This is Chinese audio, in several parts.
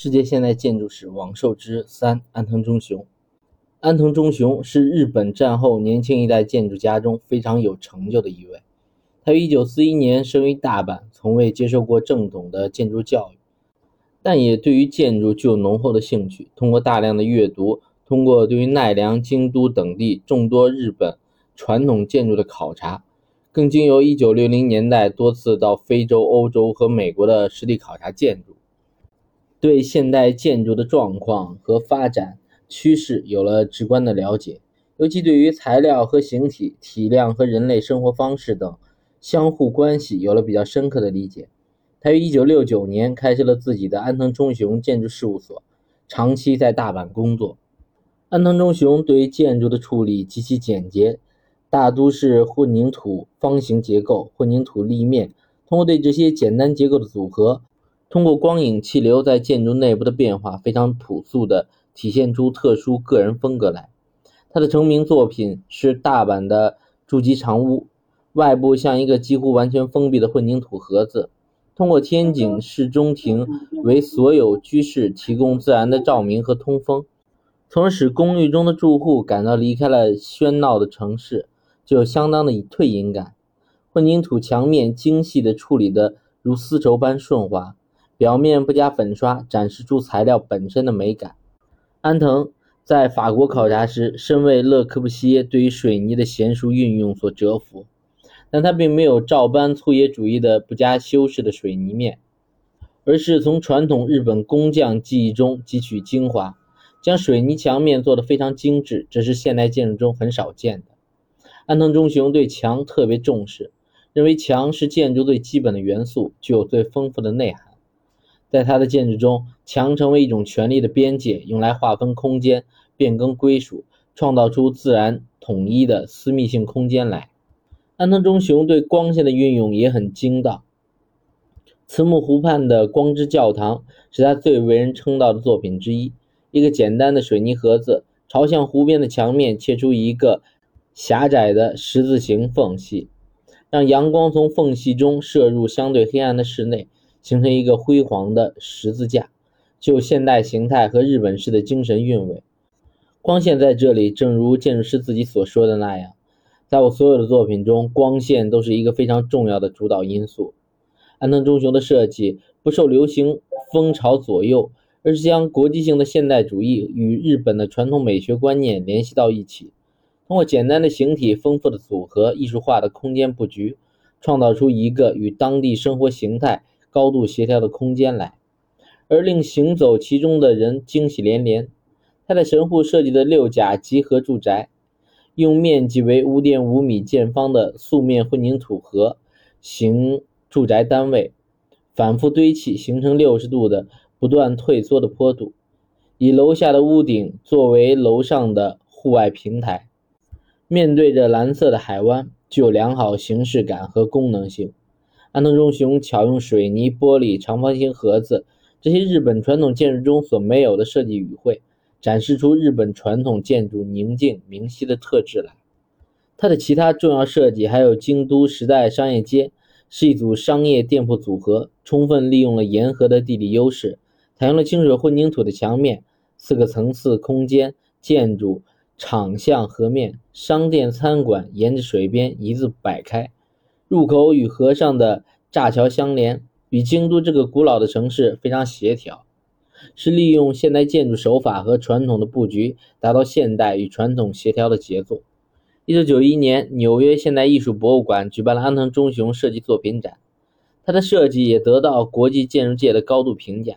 世界现代建筑史王寿之三，安藤忠雄。安藤忠雄是日本战后年轻一代建筑家中非常有成就的一位。他于1941年生于大阪，从未接受过正统的建筑教育，但也对于建筑具有浓厚的兴趣。通过大量的阅读，通过对于奈良、京都等地众多日本传统建筑的考察，更经由1960年代多次到非洲、欧洲和美国的实地考察建筑。对现代建筑的状况和发展趋势有了直观的了解，尤其对于材料和形体、体量和人类生活方式等相互关系有了比较深刻的理解。他于1969年开设了自己的安藤忠雄建筑事务所，长期在大阪工作。安藤忠雄对于建筑的处理极其简洁，大都是混凝土方形结构、混凝土立面，通过对这些简单结构的组合。通过光影气流在建筑内部的变化，非常朴素地体现出特殊个人风格来。他的成名作品是大阪的筑基长屋，外部像一个几乎完全封闭的混凝土盒子，通过天井式中庭为所有居室提供自然的照明和通风，从而使公寓中的住户感到离开了喧闹的城市，就有相当的退隐感。混凝土墙面精细地处理得如丝绸般顺滑。表面不加粉刷，展示出材料本身的美感。安藤在法国考察时，深为勒柯布西耶对于水泥的娴熟运用所折服，但他并没有照搬粗野主义的不加修饰的水泥面，而是从传统日本工匠技艺中汲取精华，将水泥墙面做得非常精致，这是现代建筑中很少见的。安藤忠雄对墙特别重视，认为墙是建筑最基本的元素，具有最丰富的内涵。在他的建筑中，墙成为一种权力的边界，用来划分空间、变更归属、创造出自然统一的私密性空间来。安藤忠雄对光线的运用也很精到。慈木湖畔的光之教堂是他最为人称道的作品之一。一个简单的水泥盒子，朝向湖边的墙面切出一个狭窄的十字形缝隙，让阳光从缝隙中射入相对黑暗的室内。形成一个辉煌的十字架，就现代形态和日本式的精神韵味。光线在这里，正如建筑师自己所说的那样，在我所有的作品中，光线都是一个非常重要的主导因素。安藤忠雄的设计不受流行风潮左右，而是将国际性的现代主义与日本的传统美学观念联系到一起，通过简单的形体、丰富的组合、艺术化的空间布局，创造出一个与当地生活形态。高度协调的空间来，而令行走其中的人惊喜连连。他在神户设计的六甲集合住宅，用面积为五点五米见方的素面混凝土盒形住宅单位，反复堆砌，形成六十度的不断退缩的坡度，以楼下的屋顶作为楼上的户外平台，面对着蓝色的海湾，具有良好形式感和功能性。安藤忠雄巧用水泥、玻璃、长方形盒子这些日本传统建筑中所没有的设计语汇，展示出日本传统建筑宁静明晰的特质来。它的其他重要设计还有京都时代商业街，是一组商业店铺组合，充分利用了沿河的地理优势，采用了清水混凝土的墙面，四个层次空间建筑，场向河面，商店餐馆沿着水边一字摆开。入口与河上的栅桥相连，与京都这个古老的城市非常协调，是利用现代建筑手法和传统的布局，达到现代与传统协调的杰作。一九九一年，纽约现代艺术博物馆举办了安藤忠雄设计作品展，他的设计也得到国际建筑界的高度评价。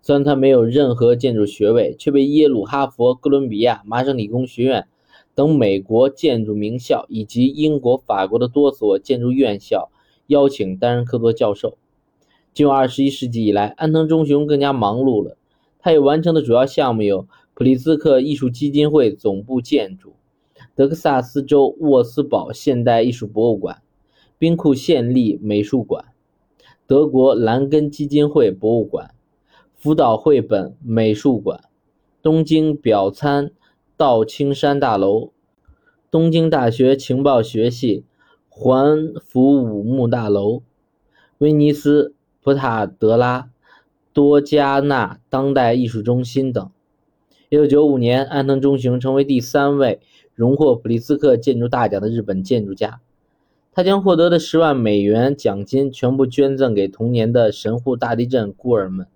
虽然他没有任何建筑学位，却被耶鲁、哈佛、哥伦比亚、麻省理工学院。等美国建筑名校以及英国、法国的多所建筑院校邀请担任客座教授。进入二十一世纪以来，安藤忠雄更加忙碌了。他有完成的主要项目有普利兹克艺术基金会总部建筑、德克萨斯州沃斯堡现代艺术博物馆、兵库县立美术馆、德国兰根基金会博物馆、福岛绘本美术馆、东京表参。道青山大楼、东京大学情报学系环福武木大楼、威尼斯普塔德拉多加纳当代艺术中心等。1995年，安藤忠雄成为第三位荣获普利兹克建筑大奖的日本建筑家。他将获得的十万美元奖金全部捐赠给同年的神户大地震孤儿们。